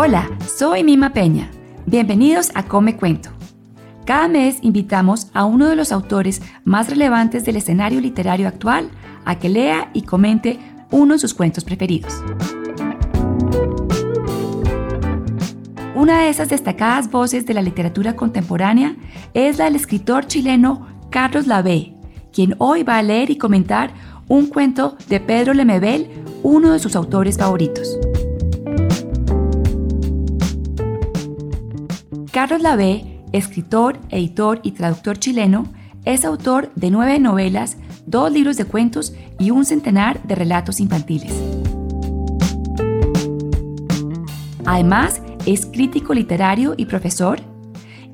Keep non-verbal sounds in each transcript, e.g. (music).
Hola, soy Mima Peña. Bienvenidos a Come Cuento. Cada mes invitamos a uno de los autores más relevantes del escenario literario actual a que lea y comente uno de sus cuentos preferidos. Una de esas destacadas voces de la literatura contemporánea es la del escritor chileno Carlos Lavé, quien hoy va a leer y comentar un cuento de Pedro Lemebel, uno de sus autores favoritos. Carlos Lavé, escritor, editor y traductor chileno, es autor de nueve novelas, dos libros de cuentos y un centenar de relatos infantiles. Además, es crítico literario y profesor,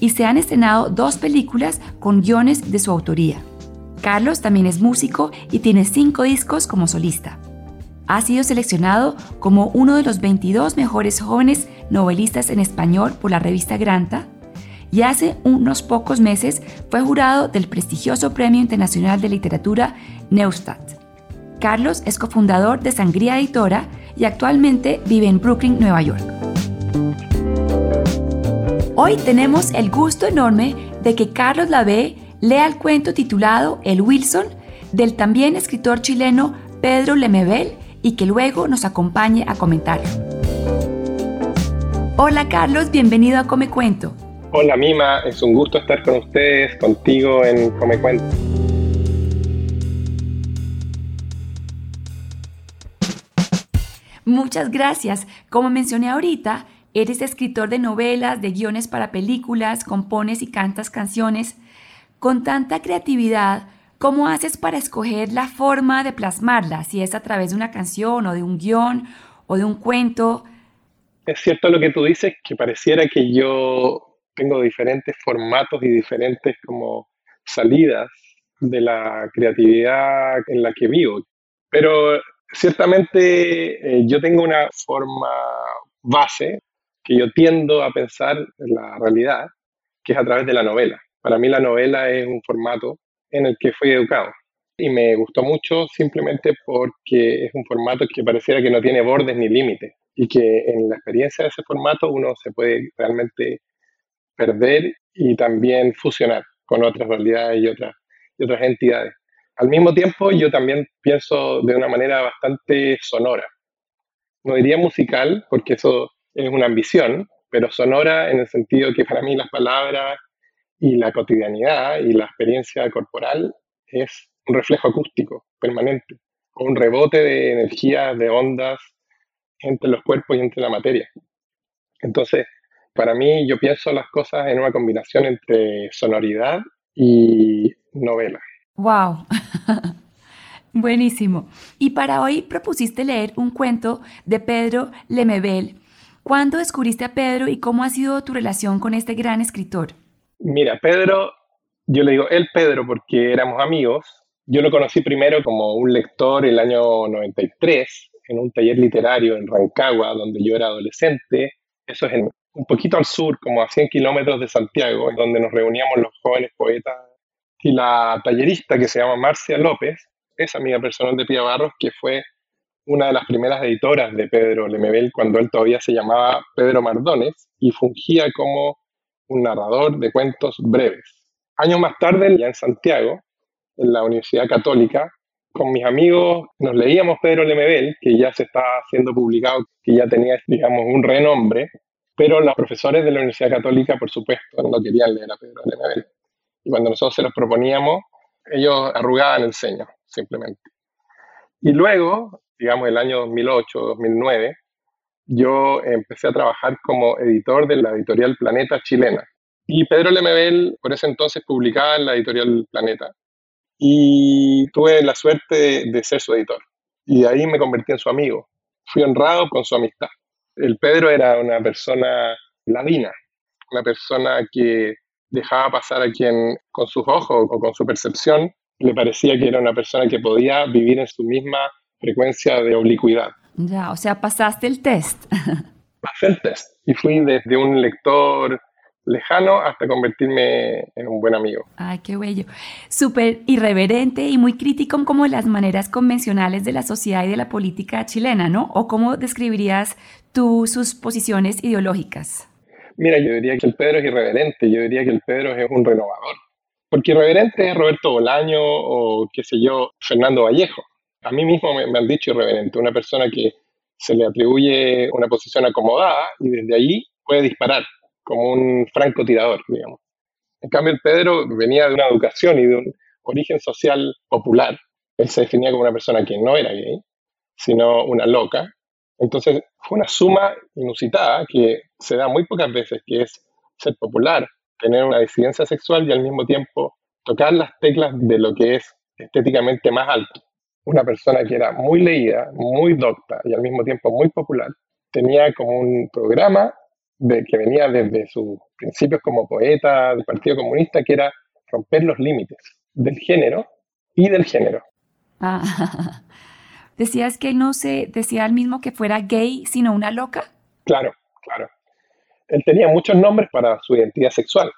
y se han estrenado dos películas con guiones de su autoría. Carlos también es músico y tiene cinco discos como solista. Ha sido seleccionado como uno de los 22 mejores jóvenes novelistas en español por la revista Granta y hace unos pocos meses fue jurado del prestigioso Premio Internacional de Literatura Neustadt. Carlos es cofundador de Sangría Editora y actualmente vive en Brooklyn, Nueva York. Hoy tenemos el gusto enorme de que Carlos Lavé lea el cuento titulado El Wilson del también escritor chileno Pedro Lemebel y que luego nos acompañe a comentarlo. Hola Carlos, bienvenido a Come Cuento. Hola Mima, es un gusto estar con ustedes, contigo en Come Cuento. Muchas gracias. Como mencioné ahorita, eres escritor de novelas, de guiones para películas, compones y cantas canciones. Con tanta creatividad, ¿cómo haces para escoger la forma de plasmarla? Si es a través de una canción o de un guion o de un cuento. Es cierto lo que tú dices, que pareciera que yo tengo diferentes formatos y diferentes como salidas de la creatividad en la que vivo. Pero ciertamente eh, yo tengo una forma base que yo tiendo a pensar en la realidad, que es a través de la novela. Para mí la novela es un formato en el que fui educado y me gustó mucho simplemente porque es un formato que pareciera que no tiene bordes ni límites y que en la experiencia de ese formato uno se puede realmente perder y también fusionar con otras realidades y otras, y otras entidades. Al mismo tiempo, yo también pienso de una manera bastante sonora. No diría musical, porque eso es una ambición, pero sonora en el sentido que para mí las palabras y la cotidianidad y la experiencia corporal es un reflejo acústico permanente, un rebote de energías, de ondas entre los cuerpos y entre la materia. Entonces, para mí yo pienso las cosas en una combinación entre sonoridad y novela. ¡Wow! (laughs) Buenísimo. Y para hoy propusiste leer un cuento de Pedro Lemebel. ¿Cuándo descubriste a Pedro y cómo ha sido tu relación con este gran escritor? Mira, Pedro, yo le digo el Pedro porque éramos amigos. Yo lo conocí primero como un lector el año 93 en un taller literario en Rancagua, donde yo era adolescente. Eso es un poquito al sur, como a 100 kilómetros de Santiago, donde nos reuníamos los jóvenes poetas. Y la tallerista que se llama Marcia López es amiga personal de Pía Barros, que fue una de las primeras editoras de Pedro Lemebel cuando él todavía se llamaba Pedro Mardones y fungía como un narrador de cuentos breves. Años más tarde, ya en Santiago, en la Universidad Católica, con mis amigos nos leíamos Pedro Lemebel, que ya se estaba haciendo publicado, que ya tenía, digamos, un renombre, pero los profesores de la Universidad Católica, por supuesto, no querían leer a Pedro Lemebel. Y cuando nosotros se los proponíamos, ellos arrugaban el ceño, simplemente. Y luego, digamos, el año 2008, 2009, yo empecé a trabajar como editor de la editorial Planeta chilena. Y Pedro Lemebel, por ese entonces, publicaba en la editorial Planeta. Y tuve la suerte de, ser su editor. Y de ahí me convertí en su amigo. Fui honrado con su amistad. El Pedro era una persona ladina, una persona que dejaba pasar a quien con sus ojos o con su percepción le parecía que era una persona que podía vivir en su misma frecuencia de oblicuidad. Ya, o sea, pasaste el test. (laughs) Pasé el test y fui desde un lector lejano hasta convertirme en un buen amigo. Ay, qué bello. Súper irreverente y muy crítico como las maneras convencionales de la sociedad y de la política chilena, ¿no? ¿O cómo describirías tú sus posiciones ideológicas? Mira, yo diría que el Pedro es irreverente, yo diría que el Pedro es un renovador. Porque irreverente es Roberto Bolaño o, qué sé yo, Fernando Vallejo. A mí mismo me, han dicho irreverente, una persona que se le atribuye una posición acomodada y desde allí puede disparar como un francotirador, digamos. En cambio, el Pedro venía de una educación y de un origen social popular. Él se definía como una persona que no era gay, sino una loca. Entonces, fue una suma inusitada que se da muy pocas veces, que es ser popular, tener una disidencia sexual y al mismo tiempo tocar las teclas de lo que es estéticamente más alto. Una persona que era muy leída, muy docta y al mismo tiempo muy popular, tenía como un programa de, que venía desde sus principios como poeta del Partido Comunista, que era romper los límites del género y del género. Ah, (laughs) ¿Decías que no se decía al mismo que fuera gay, sino una loca? Claro, claro. Él tenía muchos nombres para su identidad sexual,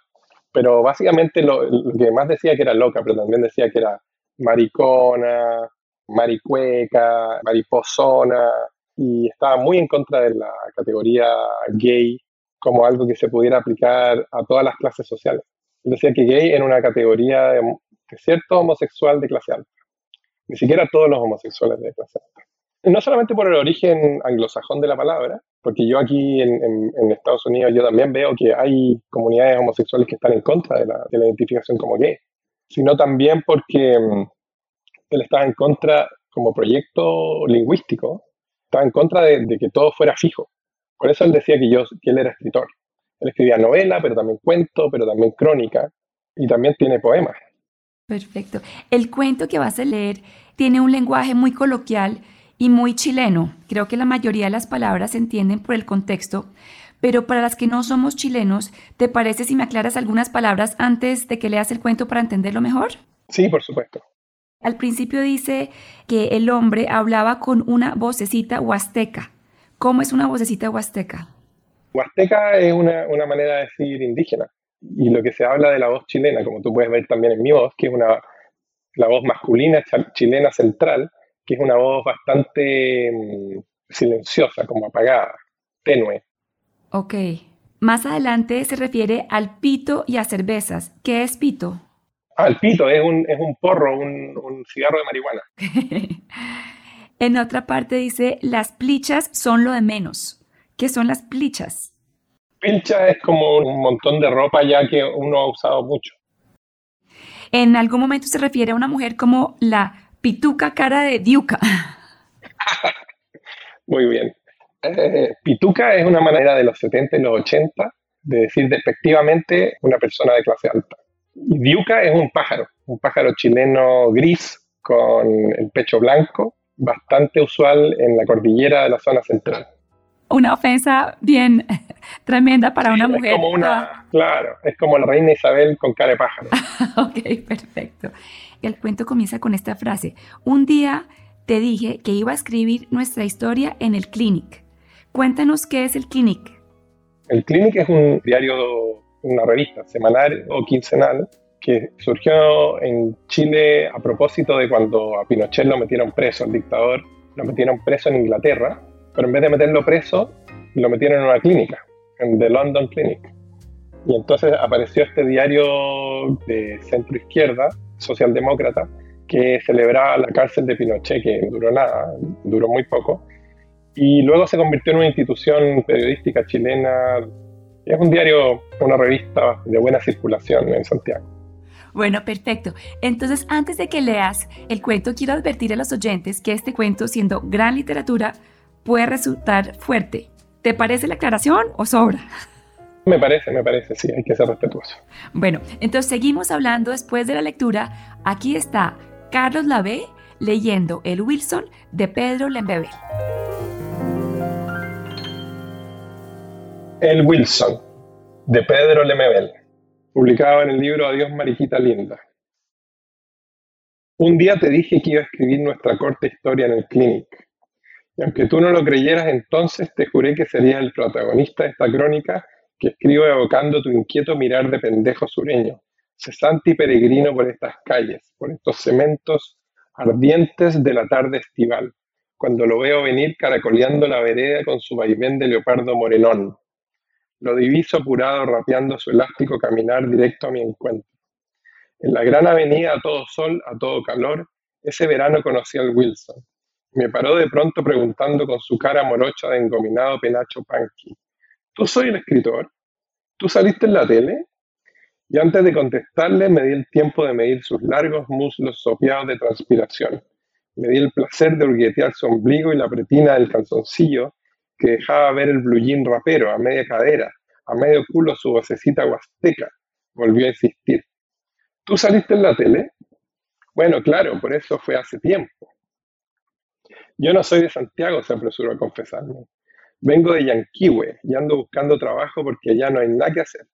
pero básicamente lo, lo que más decía que era loca, pero también decía que era maricona, maricueca, mariposona, y estaba muy en contra de la categoría gay como algo que se pudiera aplicar a todas las clases sociales. Decía que gay era una categoría de, cierto homosexual de clase alta, ni siquiera todos los homosexuales de clase alta. No solamente por el origen anglosajón de la palabra, porque yo aquí en, Estados Unidos yo también veo que hay comunidades homosexuales que están en contra de la, identificación como gay, sino también porque mm, él estaba en contra, como proyecto lingüístico, estaba en contra de, de que todo fuera fijo. Por eso él decía que, yo, que él era escritor. Él escribía novela, pero también cuento, pero también crónica, y también tiene poemas. Perfecto. El cuento que vas a leer tiene un lenguaje muy coloquial y muy chileno. Creo que la mayoría de las palabras se entienden por el contexto, pero para las que no somos chilenos, ¿te parece si me aclaras algunas palabras antes de que leas el cuento para entenderlo mejor? Sí, por supuesto. Al principio dice que el hombre hablaba con una vocecita huasteca. ¿Cómo es una vocecita huasteca? Huasteca es una, manera de decir indígena. Y lo que se habla de la voz chilena, como tú puedes ver también en mi voz, que es una, la voz masculina chilena central, que es una voz bastante mm, silenciosa, como apagada, tenue. Ok. Más adelante se refiere al pito y a cervezas. ¿Qué es pito? Ah, el pito es un, es un porro, un, un cigarro de marihuana. (laughs) En otra parte dice, las plichas son lo de menos. ¿Qué son las plichas? Pilcha es como un montón de ropa ya que uno ha usado mucho. En algún momento se refiere a una mujer como la pituca cara de diuca. (laughs) Muy bien. Eh, pituca es una manera de los 70 y los 80 de decir despectivamente una persona de clase alta. Diuca es un pájaro, un pájaro chileno gris con el pecho blanco bastante usual en la cordillera de la zona central. Una ofensa bien (laughs) tremenda para una mujer. Como una, claro, es como la reina Isabel con cara de pájaro. (laughs) ok, perfecto. El cuento comienza con esta frase. Un día te dije que iba a escribir nuestra historia en el Clinic. Cuéntanos qué es el Clinic. El Clinic es un diario, una revista semanal o quincenal que surgió en Chile a propósito de cuando a Pinochet lo metieron preso, el dictador lo metieron preso en Inglaterra, pero en vez de meterlo preso, lo metieron en una clínica, en The London Clinic. Y entonces apareció este diario de centro izquierda, socialdemócrata, que celebraba la cárcel de Pinochet, que duró nada, duró muy poco, y luego se convirtió en una institución periodística chilena. Es un diario, una revista de buena circulación en Santiago. Bueno, perfecto. Entonces, antes de que leas el cuento, quiero advertir a los oyentes que este cuento, siendo gran literatura, puede resultar fuerte. ¿Te parece la aclaración o sobra? Me parece, me parece, sí, hay que ser respetuoso. Bueno, entonces seguimos hablando después de la lectura. Aquí está Carlos Lavé leyendo El Wilson de Pedro Lembebel. El Wilson de Pedro Lemebel publicado en el libro Adiós Mariquita Linda. Un día te dije que iba a escribir nuestra corta historia en el Clinic. Y aunque tú no lo creyeras entonces, te juré que serías el protagonista de esta crónica que escribo evocando tu inquieto mirar de pendejo sureño, cesante y peregrino por estas calles, por estos cementos ardientes de la tarde estival, cuando lo veo venir caracoleando la vereda con su vaivén de leopardo morenón. Lo diviso apurado rapeando su elástico caminar directo a mi encuentro. En la gran avenida a todo sol, a todo calor, ese verano conocí al Wilson. Me paró de pronto preguntando con su cara morocha de engominado penacho punky. ¿Tú soy el escritor? ¿Tú saliste en la tele? Y antes de contestarle me di el tiempo de medir sus largos muslos sopeados de transpiración. Me di el placer de hurguetear su ombligo y la pretina del calzoncillo que dejaba ver el bluyín rapero a media cadera, a medio culo su vocecita huasteca. Volvió a insistir. ¿Tú saliste en la tele? Bueno, claro, por eso fue hace tiempo. Yo no soy de Santiago, se apresuró a confesarme. Vengo de Yanquihue y ando buscando trabajo porque allá no hay nada que hacer.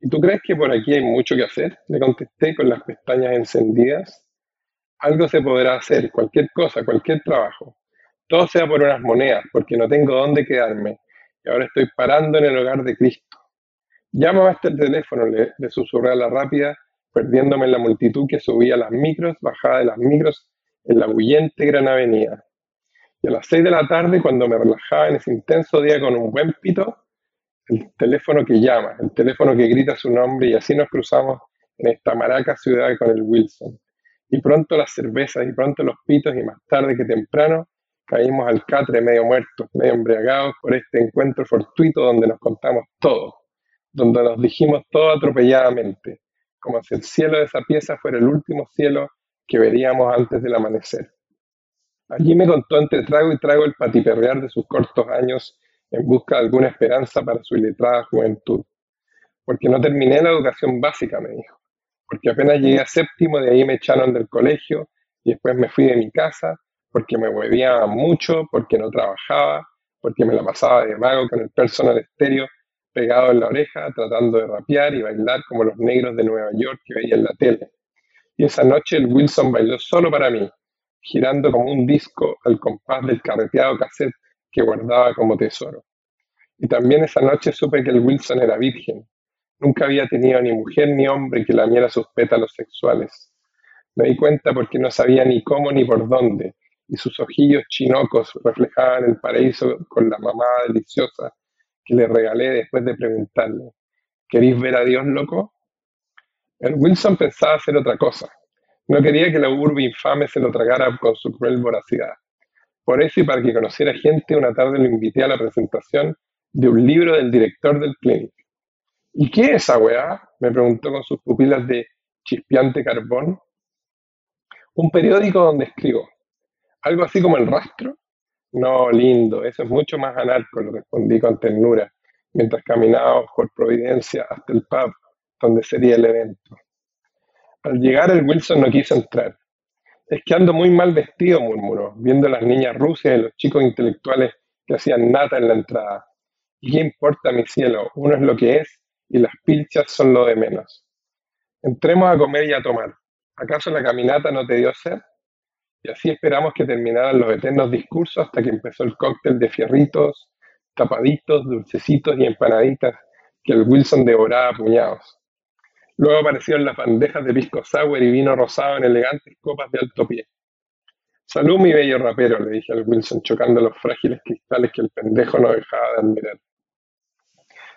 ¿Y tú crees que por aquí hay mucho que hacer? Le contesté con las pestañas encendidas. Algo se podrá hacer, cualquier cosa, cualquier trabajo. Todo sea por unas monedas, porque no tengo dónde quedarme. Y ahora estoy parando en el hogar de Cristo. Llámame a este teléfono, le, le susurré a la rápida perdiéndome en la multitud que subía las micros, bajaba de las micros en la bullente gran avenida. Y a las seis de la tarde, cuando me relajaba en ese intenso día con un buen pito, el teléfono que llama, el teléfono que grita su nombre y así nos cruzamos en esta maraca ciudad con el Wilson. Y pronto las cervezas y pronto los pitos y más tarde que temprano caímos al catre medio muertos, medio embriagados por este encuentro fortuito donde nos contamos todo, donde nos dijimos todo atropelladamente, como si el cielo de esa pieza fuera el último cielo que veríamos antes del amanecer. Allí me contó entre trago y trago el patiperrear de sus cortos años en busca de alguna esperanza para su iletrada juventud. Porque no terminé la educación básica, me dijo. Porque apenas llegué a séptimo, de ahí me echaron del colegio y después me fui de mi casa porque me hueviaba mucho, porque no trabajaba, porque me la pasaba de mago con el personal estéreo pegado en la oreja, tratando de rapear y bailar como los negros de Nueva York que veía en la tele. Y esa noche el Wilson bailó solo para mí, girando como un disco al compás del carreteado cassette que guardaba como tesoro. Y también esa noche supe que el Wilson era virgen. Nunca había tenido ni mujer ni hombre que lamiera sus pétalos sexuales. Me di cuenta porque no sabía ni cómo ni por dónde, y sus ojillos chinocos reflejaban el paraíso con la mamada deliciosa que le regalé después de preguntarle, ¿queréis ver a Dios, loco? El Wilson pensaba hacer otra cosa. No quería que la urbe infame se lo tragara con su cruel voracidad. Por eso y para que conociera gente, una tarde lo invité a la presentación de un libro del director del clinic. ¿Y qué es esa weá? me preguntó con sus pupilas de chispeante carbón. Un periódico donde escribo. Algo así como el rastro. No, lindo, eso es mucho más anarco, le respondí con ternura, mientras caminábamos por Providencia hasta el pub donde sería el evento. Al llegar el Wilson no quiso entrar. Es que ando muy mal vestido, murmuró, viendo a las niñas rusas y los chicos intelectuales que hacían nata en la entrada. ¿Y qué importa, mi cielo? Uno es lo que es y las pilchas son lo de menos. Entremos a comer y a tomar. ¿Acaso la caminata no te dio sed? Y así esperamos que terminaran los eternos discursos hasta que empezó el cóctel de fierritos, tapaditos, dulcecitos y empanaditas que el Wilson devoraba a puñados. Luego aparecieron las bandejas de pisco sour y vino rosado en elegantes copas de alto pie. Salud, mi bello rapero, le dije al Wilson, chocando los frágiles cristales que el pendejo no dejaba de admirar.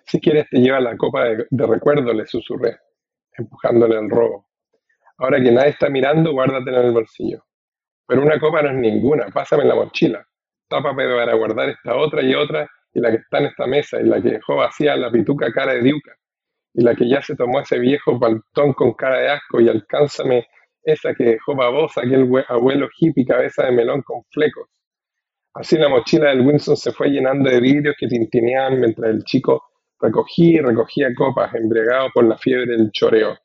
Si quieres te lleva la copa de, recuerdo, le susurré, empujándole el robo. Ahora que nadie está mirando, guárdatela en el bolsillo. Pero una copa no es ninguna, pásame en la mochila. Tápame para guardar esta otra y otra, y la que está en esta mesa, y la que dejó vacía la pituca cara de diuca, y la que ya se tomó ese viejo paltón con cara de asco, y alcánzame esa que dejó babosa aquel abuelo hippie cabeza de melón con flecos. Así la mochila del Wilson se fue llenando de vidrios que tintineaban mientras el chico recogía y recogía copas, embriagado por la fiebre del choreo.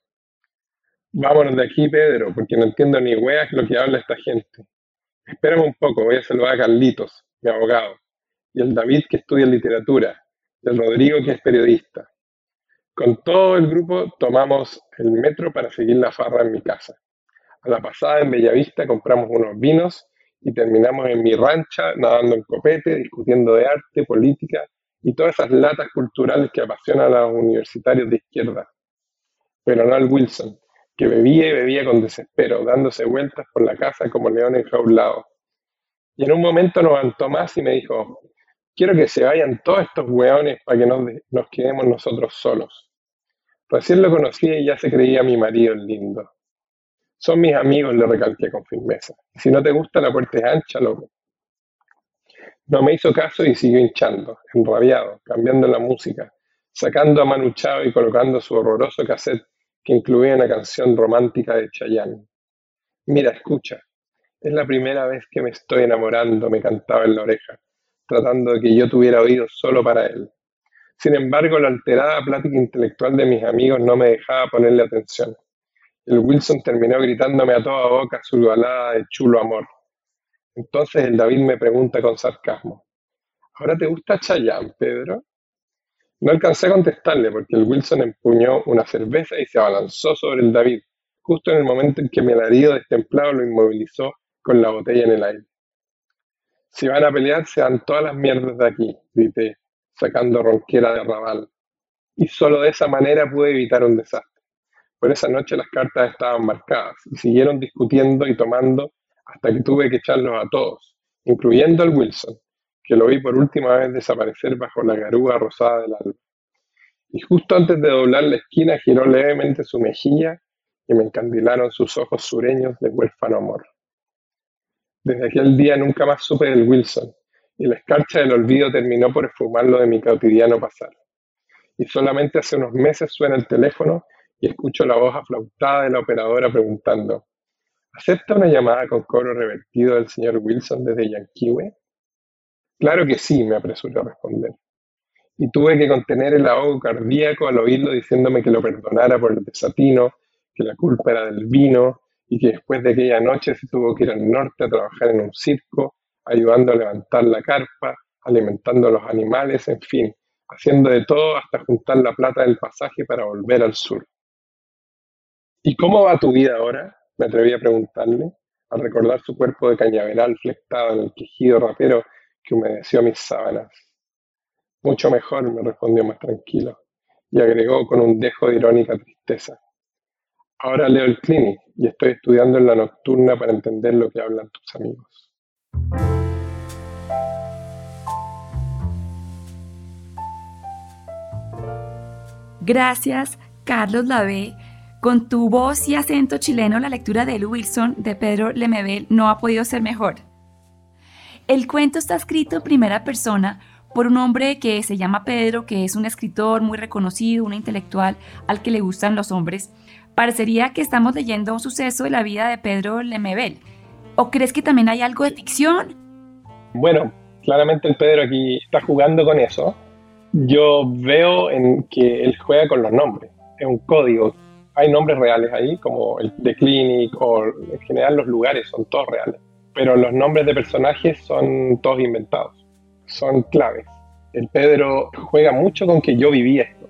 Vámonos de aquí, Pedro, porque no entiendo ni weas lo que habla esta gente. Espérame un poco, voy a saludar a Carlitos, mi abogado, y el David que estudia literatura, y Rodrigo que es periodista. Con todo el grupo tomamos el metro para seguir la farra en mi casa. A la pasada en Bellavista compramos unos vinos y terminamos en mi rancha nadando en copete, discutiendo de arte, política y todas esas latas culturales que apasionan a los universitarios de izquierda. Pero no al Wilson, que bebía y bebía con desespero, dándose vueltas por la casa como león enjaulado. Y en un momento nos levantó más y me dijo, quiero que se vayan todos estos hueones para que nos, nos quedemos nosotros solos. Recién lo conocí y ya se creía mi marido lindo. Son mis amigos, le recalqué con firmeza. Si no te gusta, la puerta es ancha, loco. No me hizo caso y siguió hinchando, enrabiado, cambiando la música, sacando a Manuchado y colocando su horroroso cassette que incluía una canción romántica de Chayanne. Mira, escucha, es la primera vez que me estoy enamorando, me cantaba en la oreja, tratando de que yo tuviera oídos solo para él. Sin embargo, la alterada plática intelectual de mis amigos no me dejaba ponerle atención. El Wilson terminó gritándome a toda boca su balada de chulo amor. Entonces el David me pregunta con sarcasmo, ¿ahora te gusta Chayanne, Pedro? No alcancé a contestarle porque el Wilson empuñó una cerveza y se abalanzó sobre el David, justo en el momento en que mi alarido destemplado lo inmovilizó con la botella en el aire. Si van a pelear, se dan todas las mierdas de aquí, grité, sacando ronquera de rabal. Y solo de esa manera pude evitar un desastre. Por esa noche las cartas estaban marcadas y siguieron discutiendo y tomando hasta que tuve que echarlos a todos, incluyendo al Wilson, que lo vi por última vez desaparecer bajo la garúa rosada del alba. Y justo antes de doblar la esquina giró levemente su mejilla y me encandilaron sus ojos sureños de huérfano amor. Desde aquel día nunca más supe del Wilson, y la escarcha del olvido terminó por esfumarlo de mi cotidiano pasar. Y solamente hace unos meses suena el teléfono y escucho la voz aflautada de la operadora preguntando, ¿acepta una llamada con cobro revertido del señor Wilson desde Yanquiwe? Claro que sí, me apresuré a responder. Y tuve que contener el ahogo cardíaco al oírlo diciéndome que lo perdonara por el desatino, que la culpa era del vino y que después de aquella noche se tuvo que ir al norte a trabajar en un circo, ayudando a levantar la carpa, alimentando a los animales, en fin, haciendo de todo hasta juntar la plata del pasaje para volver al sur. ¿Y cómo va tu vida ahora? Me atreví a preguntarle, al recordar su cuerpo de cañaveral flectado en el quejido rapero que humedeció mis sábanas. Mucho mejor, me respondió más tranquilo, y agregó con un dejo de irónica tristeza. Ahora leo el clinic y estoy estudiando en la nocturna para entender lo que hablan tus amigos. Gracias, Carlos Lavé. Con tu voz y acento chileno, la lectura de El Wilson de Pedro Lemebel no ha podido ser mejor. El cuento está escrito en primera persona por un hombre que se llama Pedro, que es un escritor muy reconocido, un intelectual al que le gustan los hombres. Parecería que estamos leyendo un suceso de la vida de Pedro Lemebel. ¿O crees que también hay algo de ficción? Bueno, claramente el Pedro aquí está jugando con eso. Yo veo en que él juega con los nombres. Es un código. Hay nombres reales ahí, como el de Clinic o en general los lugares son todos reales pero los nombres de personajes son todos inventados, son claves. El Pedro juega mucho con que yo viví esto,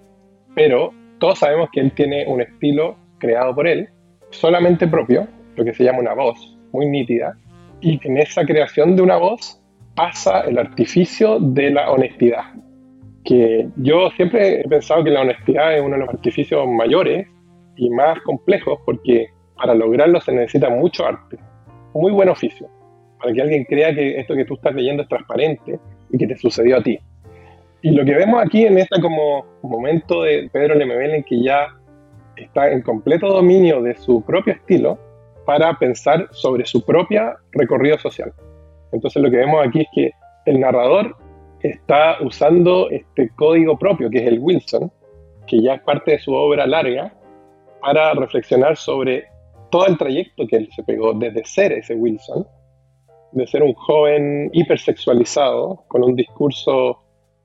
pero todos sabemos que él tiene un estilo creado por él, solamente propio, lo que se llama una voz, muy nítida, y en esa creación de una voz pasa el artificio de la honestidad, que yo siempre he pensado que la honestidad es uno de los artificios mayores y más complejos porque para lograrlo se necesita mucho arte muy buen oficio, para que alguien crea que esto que tú estás leyendo es transparente y que te sucedió a ti. Y lo que vemos aquí en este como momento de Pedro Lemebel en que ya está en completo dominio de su propio estilo para pensar sobre su propia recorrido social. Entonces lo que vemos aquí es que el narrador está usando este código propio, que es el Wilson, que ya es parte de su obra larga, para reflexionar sobre todo el trayecto que él se pegó desde ser ese Wilson, de ser un joven hipersexualizado, con un discurso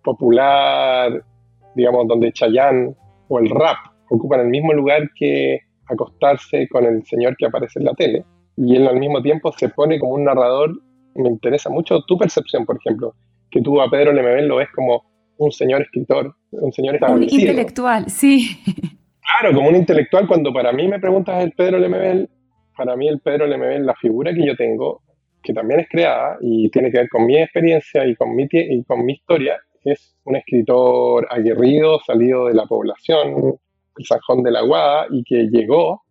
popular, digamos, donde Chayanne o el rap ocupan el mismo lugar que acostarse con el señor que aparece en la tele, y él al mismo tiempo se pone como un narrador. Me interesa mucho tu percepción, por ejemplo, que tú a Pedro Lemebel lo ves como un señor escritor, un señor establecido. Un intelectual, sí. Claro, como un intelectual, cuando para mí me preguntas el Pedro Lemebel, para mí el Pedro Lemebel, la figura que yo tengo, que también es creada y tiene que ver con mi experiencia y con mi, y con mi historia, es un escritor aguerrido, salido de la población, el Sanjón de la Guada, y que llegó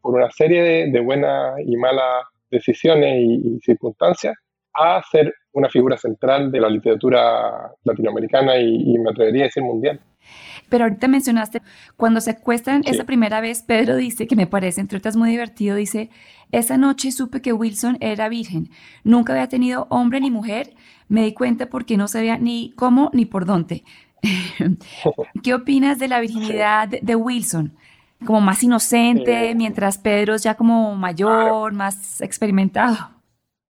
por una serie de, buenas y malas decisiones y, circunstancias a ser una figura central de la literatura latinoamericana y, me atrevería a decir mundial. Pero ahorita mencionaste, cuando se acuestan esa primera vez, Pedro dice, que me parece entre otras muy divertido, dice, esa noche supe que Wilson era virgen, nunca había tenido hombre ni mujer, me di cuenta porque no sabía ni cómo ni por dónde. (laughs) ¿Qué opinas de la virginidad de, Wilson? Como más inocente, eh, mientras Pedro es ya como mayor, más experimentado.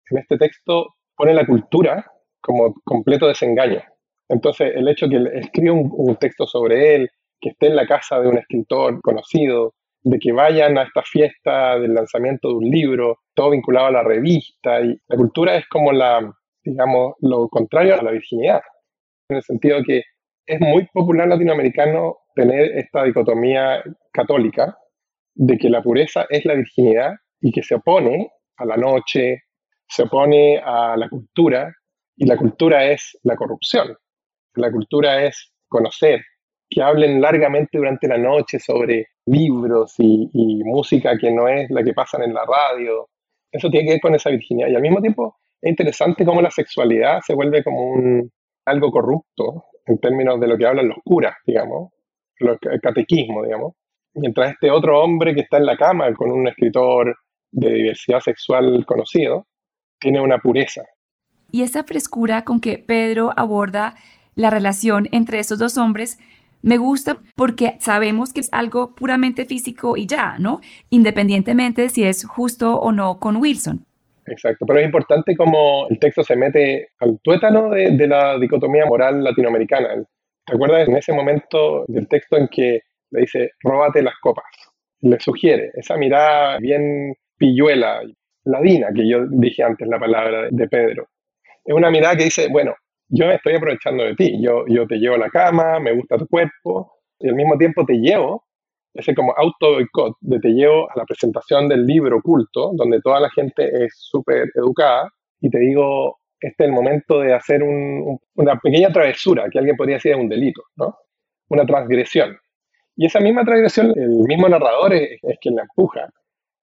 En este texto pone la cultura como completo desengaño. Entonces, el hecho que escriba un, texto sobre él, que esté en la casa de un escritor conocido, de que vayan a esta fiesta del lanzamiento de un libro, todo vinculado a la revista. Y la cultura es como la, digamos, lo contrario a la virginidad, en el sentido que es muy popular latinoamericano tener esta dicotomía católica de que la pureza es la virginidad y que se opone a la noche, se opone a la cultura, y la cultura es la corrupción. La cultura es conocer, que hablen largamente durante la noche sobre libros y, música que no es la que pasan en la radio. Eso tiene que ver con esa virginidad. Y al mismo tiempo es interesante cómo la sexualidad se vuelve como un, algo corrupto en términos de lo que hablan los curas, digamos, el catequismo, digamos. Mientras este otro hombre que está en la cama con un escritor de diversidad sexual conocido, tiene una pureza. Y esa frescura con que Pedro aborda la relación entre esos dos hombres me gusta porque sabemos que es algo puramente físico y ya, ¿no? Independientemente de si es justo o no con Wilson. Exacto, pero es importante cómo el texto se mete al tuétano de, de la dicotomía moral latinoamericana. ¿Te acuerdas en ese momento del texto en que le dice, róbate las copas? Le sugiere esa mirada bien pilluela, ladina, que yo dije antes la palabra de Pedro. Es una mirada que dice, bueno, yo estoy aprovechando de ti, yo, yo te llevo a la cama, me gusta tu cuerpo, y al mismo tiempo te llevo ese como auto boicot de te llevo a la presentación del libro oculto, donde toda la gente es súper educada, y te digo, este es el momento de hacer una pequeña travesura, que alguien podría decir un delito, ¿no? Una transgresión. Y esa misma transgresión, el mismo narrador es, quien la empuja,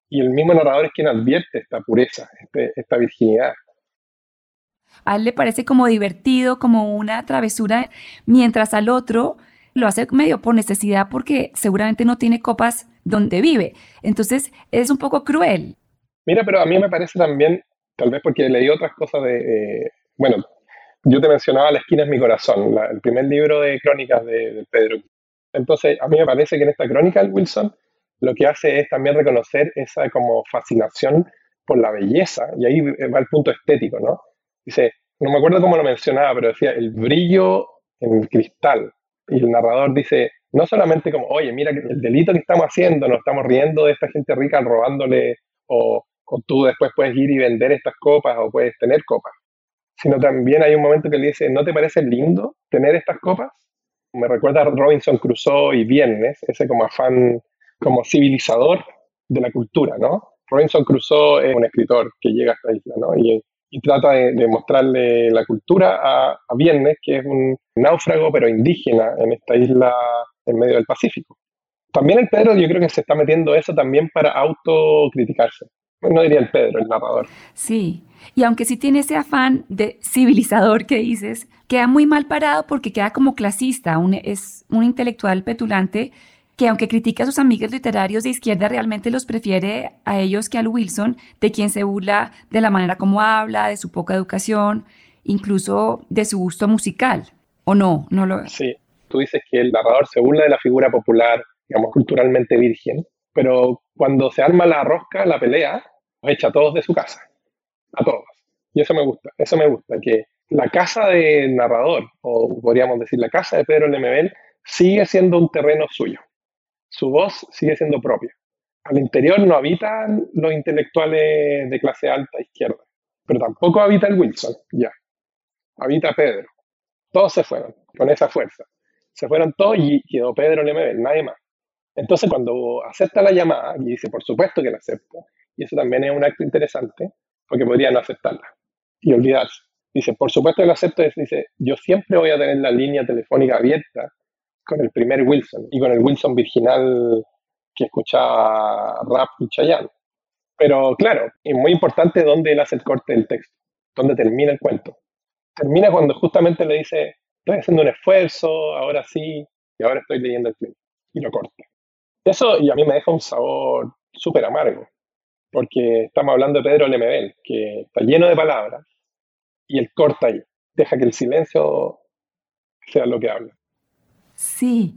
y el mismo narrador es quien advierte esta pureza, este, esta virginidad. A él le parece como divertido, como una travesura, mientras al otro lo hace medio por necesidad porque seguramente no tiene copas donde vive. Entonces es un poco cruel. Mira, pero a mí me parece también, tal vez porque leí otras cosas de, eh, bueno, yo te mencionaba La esquina es mi corazón, el primer libro de crónicas de, Pedro. Entonces, a mí me parece que en esta crónica el Wilson lo que hace es también reconocer esa como fascinación por la belleza, y ahí va el punto estético, ¿no? Dice, no me acuerdo cómo lo mencionaba, pero decía, el brillo en el cristal, y el narrador dice, no solamente como, oye, mira el delito que estamos haciendo, nos estamos riendo de esta gente rica robándole, o, tú después puedes ir y vender estas copas o puedes tener copas, sino también hay un momento que le dice, ¿no te parece lindo tener estas copas? Me recuerda Robinson Crusoe y Viernes, ese como afán como civilizador de la cultura, ¿no? Robinson Crusoe es un escritor que llega a esta isla, ¿no? Y y trata de, mostrarle la cultura a, Viernes, que es un náufrago pero indígena en esta isla en medio del Pacífico. También el Pedro, yo creo que se está metiendo eso también para autocriticarse. No diría el Pedro, el narrador. Sí, y aunque sí tiene ese afán de civilizador que dices, queda muy mal parado porque queda como clasista, es un intelectual petulante que aunque critica a sus amigos literarios de izquierda, realmente los prefiere a ellos que al Wilson, de quien se burla de la manera como habla, de su poca educación, incluso de su gusto musical. ¿O no? no lo... Sí, tú dices que el narrador se burla de la figura popular, digamos, culturalmente virgen, pero cuando se arma la rosca, la pelea, los echa a todos de su casa, a todos. Y eso me gusta, eso me gusta, que la casa del narrador, o podríamos decir la casa de Pedro Lemebel, sigue siendo un terreno suyo su voz sigue siendo propia. Al interior no habitan los intelectuales de clase alta izquierda, pero tampoco habita el Wilson, ya. Habita Pedro. Todos se fueron con esa fuerza. Se fueron todos y quedó Pedro Lemebel, nadie más. Entonces, cuando acepta la llamada, y dice, por supuesto que la acepto, y eso también es un acto interesante, porque podría no aceptarla y olvidarse. Dice, por supuesto que lo acepto. Dice, yo siempre voy a tener la línea telefónica abierta con el primer Wilson y con el Wilson virginal que escuchaba rap y Chayanne. Pero claro, es muy importante dónde él hace el corte del texto, dónde termina el cuento. Termina cuando justamente le dice, estoy haciendo un esfuerzo, ahora sí, y ahora estoy leyendo el clip. Y lo corta. Eso y a mí me deja un sabor súper amargo, porque estamos hablando de Pedro Lemebel, que está lleno de palabras, y él corta ahí, deja que el silencio sea lo que habla. Sí.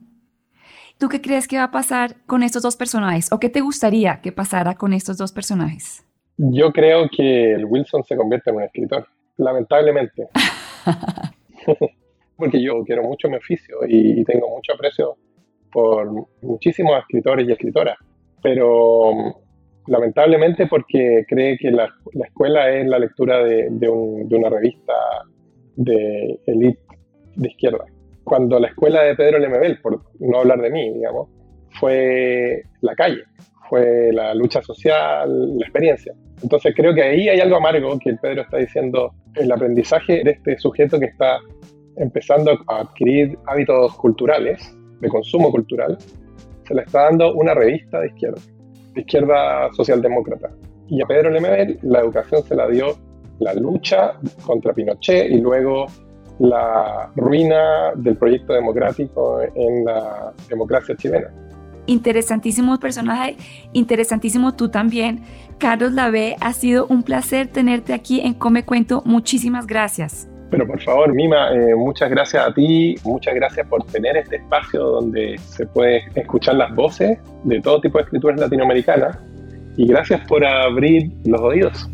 ¿Tú qué crees que va a pasar con estos dos personajes? ¿O qué te gustaría que pasara con estos dos personajes? Yo creo que el Wilson se convierte en un escritor, lamentablemente. (laughs) Porque yo quiero mucho mi oficio y tengo mucho aprecio por muchísimos escritores y escritoras. Pero lamentablemente porque cree que la, escuela es la lectura de, una revista de élite de izquierda. Cuando la escuela de Pedro Lemebel, por no hablar de mí, digamos, fue la calle, fue la lucha social, la experiencia. Entonces creo que ahí hay algo amargo que Pedro está diciendo, el aprendizaje de este sujeto que está empezando a adquirir hábitos culturales, de consumo cultural, se le está dando una revista de izquierda izquierda socialdemócrata. Y a Pedro Lemebel la educación se la dio la lucha contra Pinochet y luego la ruina del proyecto democrático en la democracia chilena. Interesantísimo personaje, interesantísimo tú también. Carlos Lavé, ha sido un placer tenerte aquí en Come Cuento. Muchísimas gracias. Pero por favor, Mima, eh, muchas gracias a ti, muchas gracias por tener este espacio donde se puede escuchar las voces de todo tipo de escrituras latinoamericanas y gracias por abrir los oídos.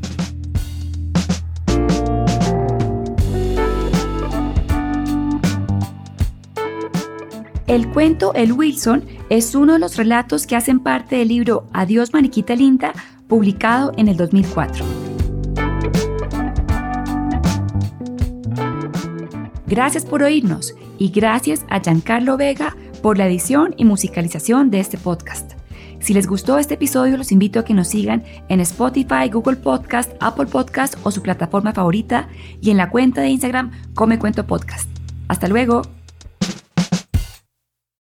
El cuento El Wilson es uno de los relatos que hacen parte del libro Adiós Mariquita Linda, publicado en el 2004. Gracias por oírnos y gracias a Giancarlo Vega por la edición y musicalización de este podcast. Si les gustó este episodio, los invito a que nos sigan en Spotify, Google Podcast, Apple Podcast o su plataforma favorita y en la cuenta de Instagram Come Cuento Podcast. Hasta luego.